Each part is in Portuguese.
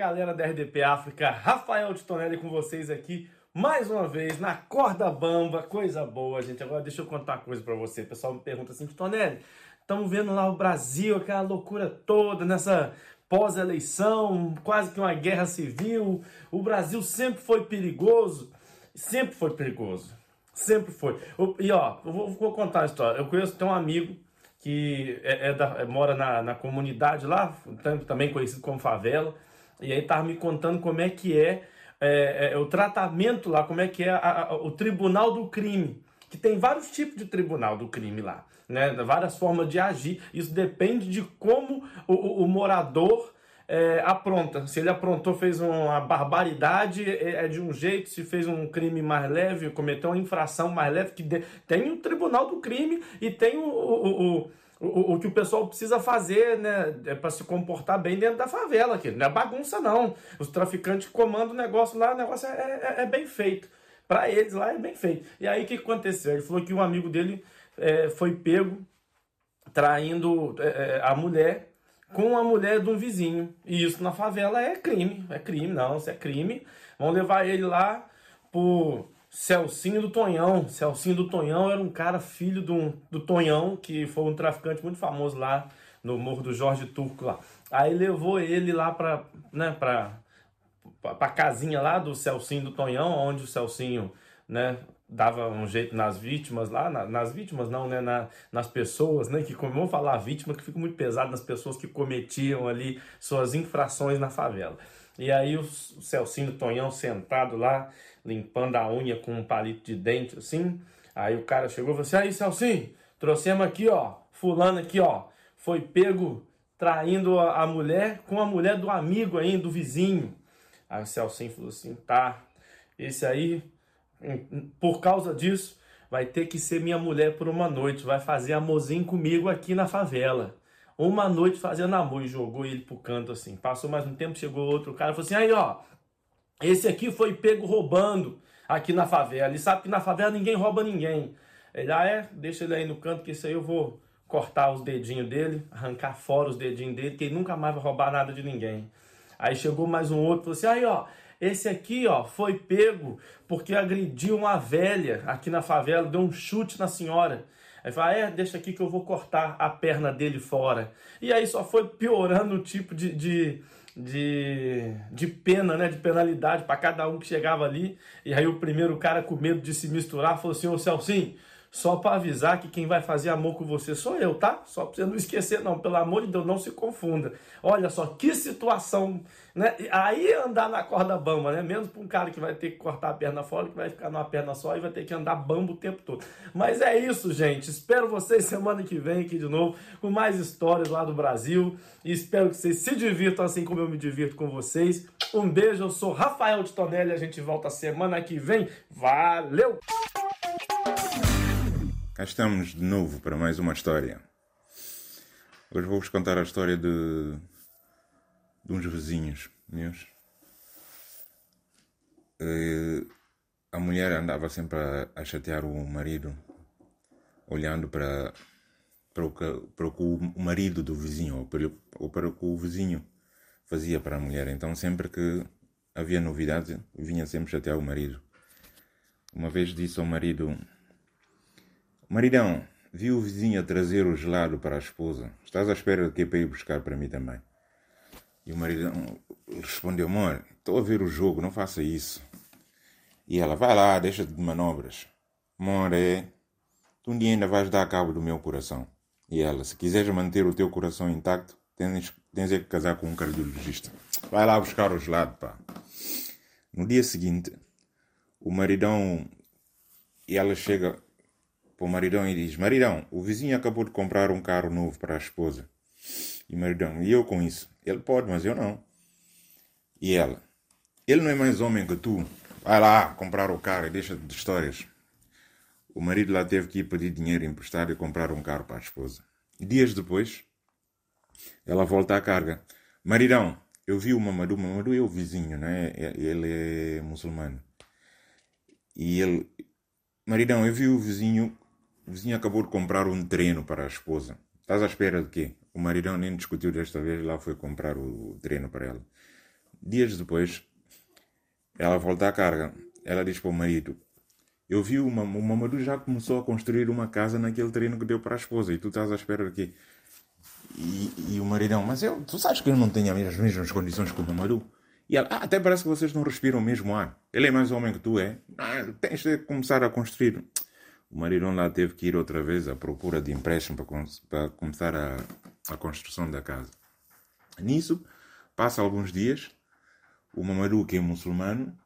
galera da RDP África, Rafael de Tonelli com vocês aqui mais uma vez na corda bamba, coisa boa, gente. Agora deixa eu contar uma coisa para você. O pessoal me pergunta assim, Tonelli, estamos vendo lá o Brasil, aquela loucura toda nessa pós-eleição, quase que uma guerra civil. O Brasil sempre foi perigoso, sempre foi perigoso, sempre foi. E ó, eu vou, vou contar a história. Eu conheço, tem um amigo que é, é da, é, mora na, na comunidade lá, também conhecido como favela, e aí tava me contando como é que é, é, é o tratamento lá, como é que é a, a, o tribunal do crime, que tem vários tipos de tribunal do crime lá, né? Várias formas de agir. Isso depende de como o, o, morador é, apronta. Se ele aprontou, fez uma barbaridade, é, é, de um jeito. Se fez um crime mais leve, cometeu uma infração mais leve, que de, tem o tribunal do crime e tem o, o o, o, que o pessoal precisa fazer, né, é para se comportar bem dentro da favela aqui. Não é bagunça, não. Os traficantes comandam o negócio lá, o negócio é, é, é bem feito. Para eles lá é bem feito. E aí o que aconteceu? Ele falou que um amigo dele é, foi pego traindo é, é, a mulher com a mulher de um vizinho. E isso na favela é crime. É crime, não, isso é crime. Vão levar ele lá por Celcinho do Tonhão. Celcinho do Tonhão era um cara filho do, do Tonhão, que foi um traficante muito famoso lá no Morro do Jorge Turco lá. Aí levou ele lá pra, né, pra, pra, casinha lá do Celcinho do Tonhão, onde o Celcinho, né, dava um jeito nas vítimas lá, na, nas vítimas não, né, na, nas pessoas, né, que vamos falar vítima, que fica muito pesado nas pessoas que cometiam ali suas infrações na favela. E aí o, Celcinho Tonhão sentado lá, limpando a unha com um palito de dente, assim, aí o cara chegou e falou assim, aí Celcinho, trouxemos aqui, ó, fulano aqui, ó, foi pego traindo a, mulher com a mulher do amigo ainda, do vizinho. Aí o Celcinho falou assim, tá, esse aí por causa disso, vai ter que ser minha mulher por uma noite, vai fazer amorzinho comigo aqui na favela. Uma noite fazendo amor e jogou ele pro canto assim. Passou mais um tempo, chegou outro cara, falou assim: aí ó, esse aqui foi pego roubando aqui na favela. Ele sabe que na favela ninguém rouba ninguém. Ele, ah, é? Deixa ele aí no canto, que isso aí eu vou cortar os dedinhos dele, arrancar fora os dedinhos dele, que ele nunca mais vai roubar nada de ninguém. Aí chegou mais um outro, falou assim: aí ó, esse aqui, ó, foi pego porque agrediu uma velha aqui na favela, deu um chute na senhora. Aí fala, é, deixa aqui que eu vou cortar a perna dele fora. E aí só foi piorando o tipo de, de, de, de pena, né, de penalidade para cada um que chegava ali. E aí o primeiro cara com medo de se misturar falou assim, ô Celcinho, só para avisar que quem vai fazer amor com você sou eu, tá? Só para você não esquecer, não. Pelo amor de Deus, não se confunda. Olha só que situação, né? Aí andar na corda bamba, né? Menos para um cara que vai ter que cortar a perna fora, que vai ficar numa perna só e vai ter que andar bambo o tempo todo. Mas é isso, gente. Espero vocês semana que vem aqui de novo com mais histórias lá do Brasil. E espero que vocês se divirtam assim como eu me divirto com vocês. Um beijo, eu sou Rafael de Tonelli. A gente volta semana que vem. Valeu! Cá estamos de novo para mais uma história. Hoje vou-vos contar a história de, de uns vizinhos meus. Uh, a mulher andava sempre a, a, chatear o marido, olhando para, para, o, que, para o que o marido do vizinho, ou para, ou para o que o vizinho fazia para a mulher. Então, sempre que havia novidade, vinha sempre chatear o marido. Uma vez disse ao marido Maridão, vi o vizinho a trazer o gelado para a esposa. Estás à espera de que para ir buscar para mim também? E o maridão respondeu: Amor, estou a ver o jogo, não faça isso. E ela: Vai lá, deixa de manobras. Amor, é. Tu um dia ainda vais dar cabo do meu coração. E ela: Se quiseres manter o teu coração intacto, tens, tens é que casar com um cardiologista. Vai lá buscar o gelado, pá. No dia seguinte, o maridão. E ela chega para o maridão e diz: Maridão, o vizinho acabou de comprar um carro novo para a esposa. E maridão, e eu com isso? Ele pode, mas eu não. E ela: Ele não é mais homem que tu. Vai lá comprar o carro e deixa de histórias. O marido lá teve que ir pedir dinheiro emprestado e comprar um carro para a esposa. Dias depois, ela volta à carga. Maridão, eu vi o Mamadou. Mamadou é o vizinho, né? Ele é muçulmano. E ele, maridão, eu vi o vizinho o vizinho acabou de comprar um treino para a esposa. Estás à espera de quê? O maridão nem discutiu desta vez, lá foi comprar o treino para ela. Dias depois, ela volta à carga. Ela diz para o marido: Eu vi uma, o Mamadou já começou a construir uma casa naquele terreno que deu para a esposa e tu estás à espera de quê? E, e o maridão: Mas eu, tu sabes que eu não tenho as mesmas condições que o Mamadou? E ela: ah, Até parece que vocês não respiram o mesmo ar. Ele é mais homem que tu, é? Ah, tens de começar a construir. O maridão lá teve que ir outra vez à procura de empréstimo para, começar a, a construção da casa. Nisso, passa alguns dias, o Mamadou, que é muçulmano,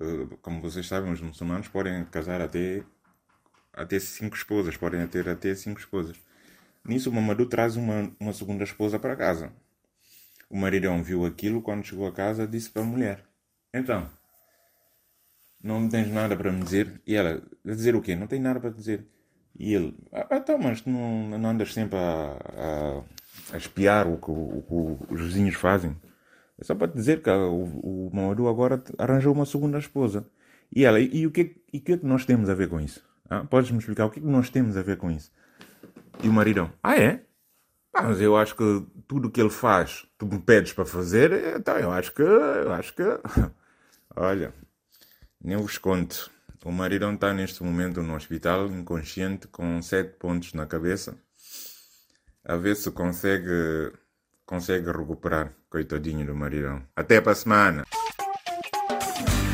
eh, como vocês sabem, os muçulmanos podem casar até, até cinco esposas, podem ter até cinco esposas. Nisso, o Mamadou traz uma, uma segunda esposa para casa. O maridão viu aquilo, quando chegou a casa, disse para a mulher: Então, não tens nada para me dizer? E ela: Dizer o quê? Não tenho nada para dizer. E ele: Ah, então, mas tu não, não andas sempre a, a, a espiar o que, o que os vizinhos fazem? É só para te dizer que o, o Mamadou agora arranjou uma segunda esposa. E ela, e, o que, e o que é que nós temos a ver com isso? Ah, Podes-me explicar o que é que nós temos a ver com isso? E o maridão, ah é? Ah, mas eu acho que tudo o que ele faz, tu me pedes para fazer, então eu acho que, eu acho que, olha, nem vos conto. O maridão está neste momento no hospital, inconsciente, com sete pontos na cabeça, a ver se consegue consegue recuperar. Coitadinho do maridão. Até para a semana.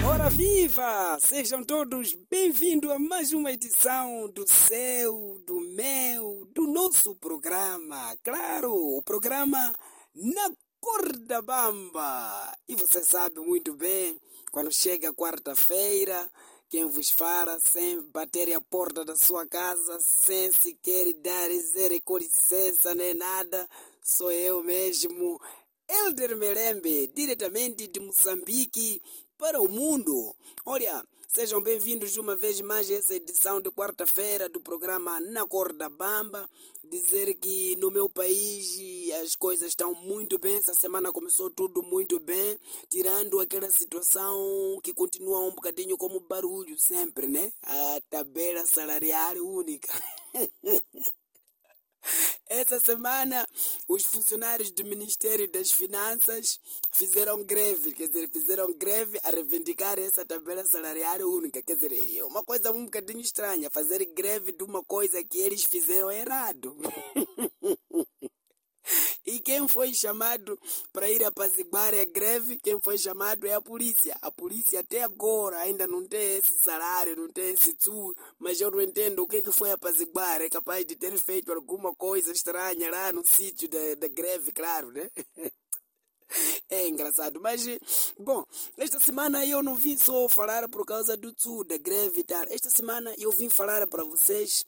Ora viva! Sejam todos bem-vindos a mais uma edição do seu, do meu, do nosso programa. Claro, o programa Na Corda Bamba. E você sabe muito bem, quando chega quarta-feira, quem vos fala sem bater a porta da sua casa, sem sequer dar dizer com licença nem nada, sou eu mesmo, Elder Merembe, diretamente de Moçambique para o mundo. Olha, sejam bem-vindos uma vez mais a essa edição de quarta-feira do programa Na Corda Bamba. Dizer que no meu país as coisas estão muito bem, essa semana começou tudo muito bem, tirando aquela situação que continua um bocadinho como barulho sempre, né? A tabela salarial única. Essa semana, os funcionários do Ministério das Finanças fizeram greve, quer dizer, fizeram greve a reivindicar essa tabela salarial única. Quer dizer, é uma coisa um bocadinho estranha, fazer greve de uma coisa que eles fizeram errado. E quem foi chamado para ir apaziguar a greve, quem foi chamado é a polícia. A polícia até agora ainda não tem esse salário, não tem esse tsu, mas eu não entendo o que, que foi apaziguar. É capaz de ter feito alguma coisa estranha lá no sítio da, da greve, claro, né? É engraçado, mas bom, esta semana eu não vim só falar por causa do tsu, da greve e tal. Esta semana eu vim falar para vocês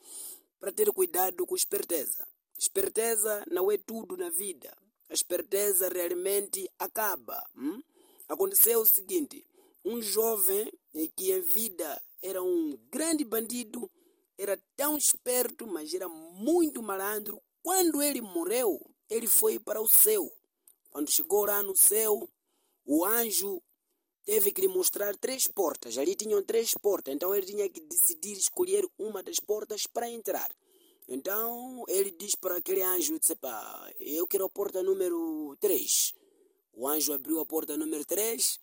para ter cuidado com esperteza. Esperteza não é tudo na vida. A esperteza realmente acaba. Hum? Aconteceu o seguinte: um jovem que em vida era um grande bandido, era tão esperto, mas era muito malandro. Quando ele morreu, ele foi para o céu. Quando chegou lá no céu, o anjo teve que lhe mostrar três portas. Ali tinham três portas, então ele tinha que decidir escolher uma das portas para entrar. Então ele diz para aquele anjo: Eu quero a porta número 3. O anjo abriu a porta número 3.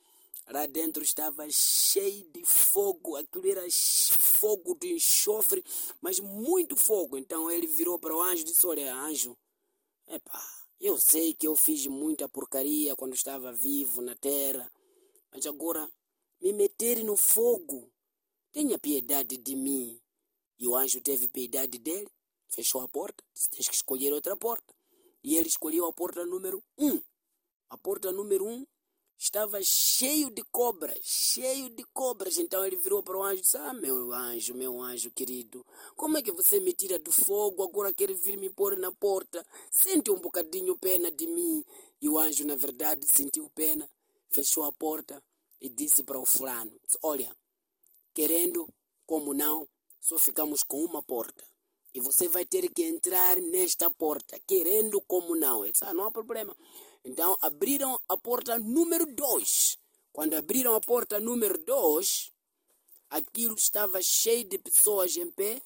Lá dentro estava cheio de fogo, aquilo era fogo de enxofre, mas muito fogo. Então ele virou para o anjo e disse: Olha, anjo, eu sei que eu fiz muita porcaria quando estava vivo na terra, mas agora me meter no fogo, tenha piedade de mim. E o anjo teve piedade dele fechou a porta, disse, tens que escolher outra porta. E ele escolheu a porta número um. A porta número um estava cheio de cobras, cheio de cobras. Então ele virou para o anjo e disse: Ah, meu anjo, meu anjo querido, como é que você me tira do fogo, agora quer vir me pôr na porta? Sente um bocadinho pena de mim. E o anjo, na verdade, sentiu pena, fechou a porta e disse para o fulano: Olha, querendo como não, só ficamos com uma porta. E você vai ter que entrar nesta porta, querendo como não. Ele disse, ah, não há problema. Então abriram a porta número 2. Quando abriram a porta número 2, aquilo estava cheio de pessoas em pé,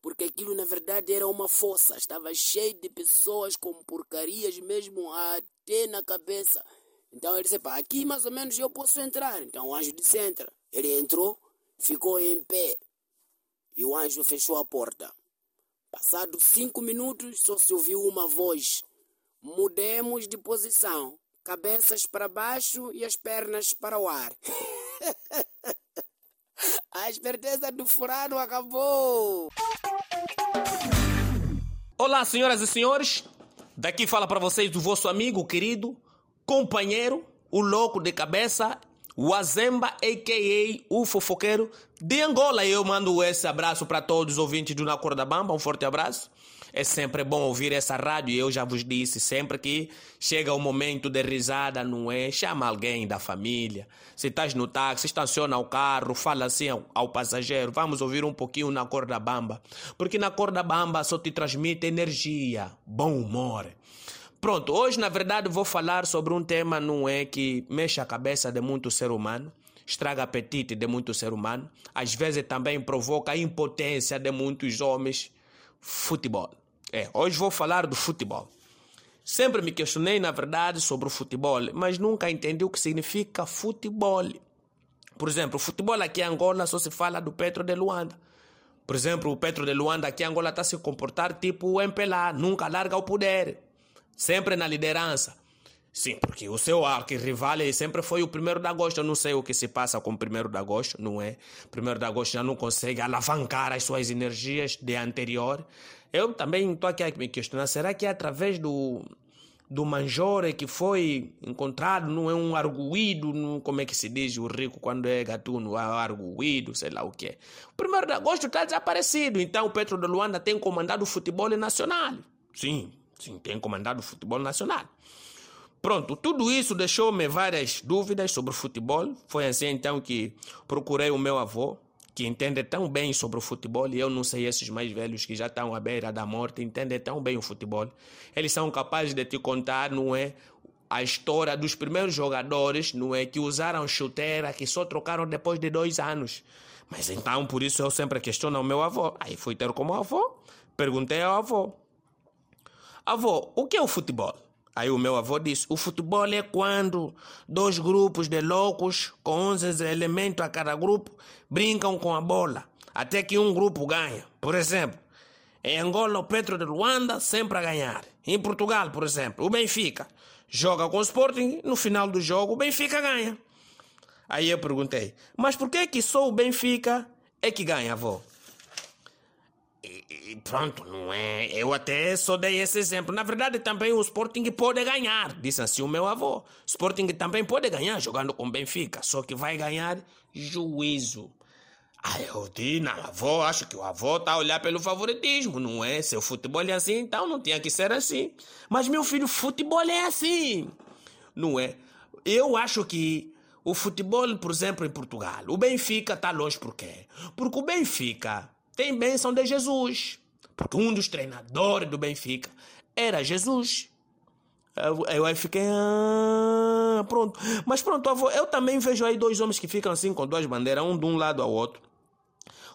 porque aquilo na verdade era uma fossa. Estava cheio de pessoas com porcarias mesmo até na cabeça. Então ele disse, pá, aqui mais ou menos eu posso entrar. Então o anjo disse, entra. Ele entrou, ficou em pé. E o anjo fechou a porta. Passados cinco minutos, só se ouviu uma voz. Mudemos de posição. Cabeças para baixo e as pernas para o ar. a esperteza do furado acabou. Olá, senhoras e senhores. Daqui fala para vocês do vosso amigo querido, companheiro, o louco de cabeça, o Azemba, a.k.a. o fofoqueiro de Angola. Eu mando esse abraço para todos os ouvintes do Na Corda Bamba. Um forte abraço. É sempre bom ouvir essa rádio e eu já vos disse, sempre que chega o momento de risada, não é? Chama alguém da família. Se estás no táxi, estaciona o carro, fala assim ao, ao passageiro, vamos ouvir um pouquinho na corda bamba. Porque na corda bamba só te transmite energia, bom humor. Pronto, hoje na verdade vou falar sobre um tema, não é, que mexe a cabeça de muito ser humano estraga apetite de muito ser humano, às vezes também provoca impotência de muitos homens. Futebol. É, hoje vou falar do futebol. Sempre me questionei, na verdade, sobre o futebol, mas nunca entendi o que significa futebol. Por exemplo, o futebol aqui em Angola só se fala do Petro de Luanda. Por exemplo, o Petro de Luanda aqui em Angola está se comportar tipo o MPLA, nunca larga o poder, sempre na liderança. Sim, porque o seu arquirrival sempre foi o primeiro de agosto. Eu não sei o que se passa com o primeiro de agosto, não é? Primeiro de agosto já não consegue alavancar as suas energias de anterior. Eu também estou aqui a me questionar, será que é através do, do manjore que foi encontrado, não é um arguído, não, como é que se diz o rico quando é gatuno, arguído, sei lá o que. O primeiro de agosto está desaparecido, então o Petro de Luanda tem comandado o futebol nacional. Sim, sim, tem comandado o futebol nacional. Pronto, tudo isso deixou-me várias dúvidas sobre o futebol. Foi assim então que procurei o meu avô, que entende tão bem sobre o futebol, e eu não sei esses mais velhos que já estão à beira da morte, entendem tão bem o futebol. Eles são capazes de te contar, não é? A história dos primeiros jogadores, não é? Que usaram chuteira, que só trocaram depois de dois anos. Mas então, por isso eu sempre questiono o meu avô. Aí fui ter como avô, perguntei ao avô: Avô, o que é o futebol? Aí o meu avô disse: o futebol é quando dois grupos de loucos, com 11 elementos a cada grupo, brincam com a bola, até que um grupo ganha. Por exemplo, em Angola, o Petro de Luanda sempre a ganhar. Em Portugal, por exemplo, o Benfica joga com o Sporting, no final do jogo, o Benfica ganha. Aí eu perguntei: mas por que, que só o Benfica é que ganha, avô? E pronto, não é? Eu até só dei esse exemplo. Na verdade, também o Sporting pode ganhar, disse assim o meu avô. Sporting também pode ganhar jogando com Benfica, só que vai ganhar juízo. Aí eu disse, não, avô, acho que o avô está a olhar pelo favoritismo, não é? Se o futebol é assim, então não tinha que ser assim. Mas meu filho, futebol é assim, não é? Eu acho que o futebol, por exemplo, em Portugal, o Benfica está longe por quê? Porque o Benfica tem bênção de Jesus. Porque um dos treinadores do Benfica era Jesus. Eu, eu aí fiquei. Ah, pronto. Mas pronto, avô, eu também vejo aí dois homens que ficam assim com duas bandeiras, um de um lado ao outro.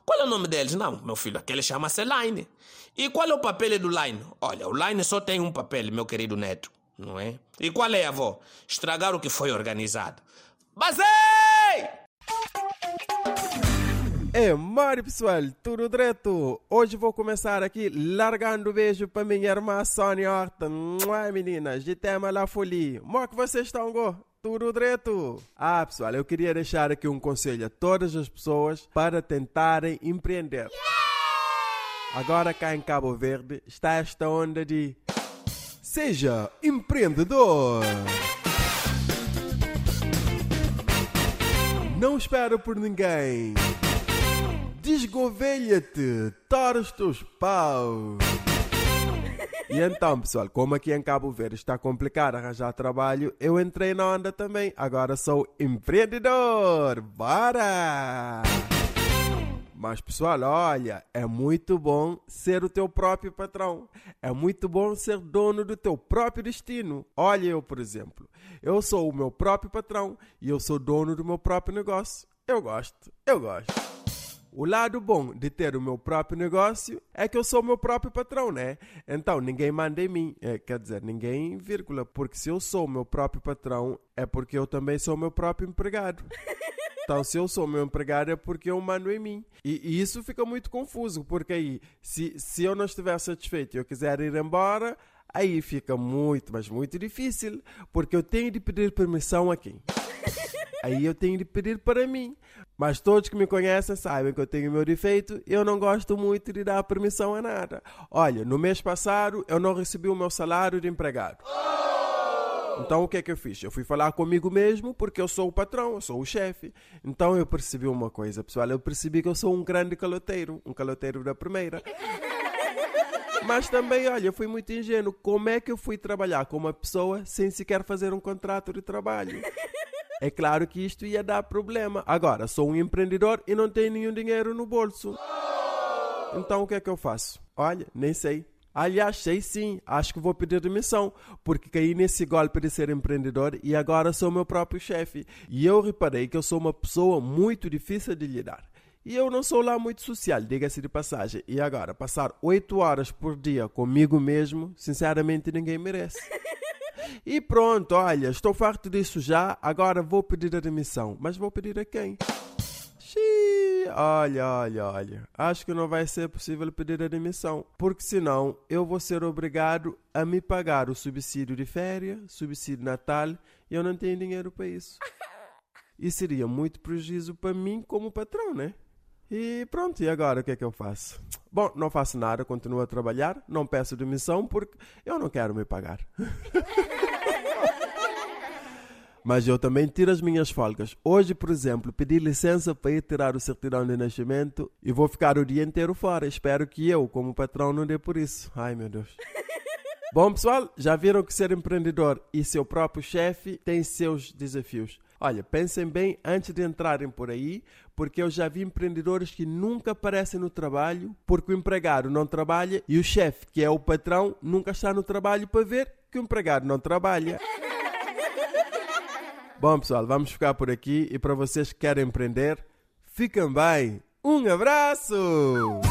Qual é o nome deles? Não, meu filho, aquele chama-se Line. E qual é o papel do Line? Olha, o Line só tem um papel, meu querido neto, não é? E qual é, avô? Estragar o que foi organizado. Basei! É, Mário pessoal, tudo direto? Hoje vou começar aqui largando beijo para minha irmã Sônia Horta. Ai meninas, de tema La Folie. Como que vocês estão, go? Tudo direto? Ah, pessoal, eu queria deixar aqui um conselho a todas as pessoas para tentarem empreender. Agora cá em Cabo Verde está esta onda de Seja empreendedor! Não espero por ninguém. Desgovelha-te, tora os teus paus. E então, pessoal, como aqui em Cabo Verde está complicado arranjar trabalho, eu entrei na onda também. Agora sou empreendedor. Bora! Mas, pessoal, olha, é muito bom ser o teu próprio patrão. É muito bom ser dono do teu próprio destino. Olha, eu, por exemplo, eu sou o meu próprio patrão e eu sou dono do meu próprio negócio. Eu gosto, eu gosto. O lado bom de ter o meu próprio negócio é que eu sou o meu próprio patrão, né? Então ninguém manda em mim. É, quer dizer, ninguém, vírgula. Porque se eu sou o meu próprio patrão, é porque eu também sou o meu próprio empregado. Então, se eu sou meu empregado é porque eu mando em mim. E, e, isso fica muito confuso, porque aí, se, se eu não estiver satisfeito e eu quiser ir embora, aí fica muito, mas muito difícil, porque eu tenho de pedir permissão a quem? Aí eu tenho de pedir para mim. Mas todos que me conhecem sabem que eu tenho meu defeito e eu não gosto muito de dar permissão a nada. Olha, no mês passado eu não recebi o meu salário de empregado. Então o que é que eu fiz? Eu fui falar comigo mesmo porque eu sou o patrão, eu sou o chefe. Então eu percebi uma coisa, pessoal. Eu percebi que eu sou um grande caloteiro, um caloteiro da primeira. Mas também, olha, fui muito ingênuo. Como é que eu fui trabalhar com uma pessoa sem sequer fazer um contrato de trabalho? É claro que isto ia dar problema. Agora, sou um empreendedor e não tenho nenhum dinheiro no bolso. Então o que é que eu faço? Olha, nem sei. Aliás, sei sim, acho que vou pedir demissão, porque caí nesse golpe de ser empreendedor e agora sou meu próprio chefe. E eu reparei que eu sou uma pessoa muito difícil de lidar. E eu não sou lá muito social, diga-se de passagem. E agora, passar oito horas por dia comigo mesmo, sinceramente ninguém merece. E pronto, olha, estou farto disso já, agora vou pedir a demissão. Mas vou pedir a quem? olha, olha, olha. Acho que não vai ser possível pedir a demissão, porque senão eu vou ser obrigado a me pagar o subsídio de férias, subsídio Natal, e eu não tenho dinheiro para isso. E seria muito prejuízo para mim como patrão, né? E pronto, e agora o que é que eu faço? Bom, não faço nada, continuo a trabalhar, não peço demissão porque eu não quero me pagar. Mas eu também tiro as minhas folgas. Hoje, por exemplo, pedi licença para ir tirar o certidão de nascimento e vou ficar o dia inteiro fora. Espero que eu, como patrão, não dê por isso. Ai, meu Deus. Bom, pessoal, já viram que ser empreendedor e seu próprio chefe tem seus desafios. Olha, pensem bem antes de entrarem por aí, porque eu já vi empreendedores que nunca aparecem no trabalho porque o empregado não trabalha e o chefe, que é o patrão, nunca está no trabalho para ver que o empregado não trabalha. Bom, pessoal, vamos ficar por aqui e para vocês que querem empreender, fiquem bem. Um abraço!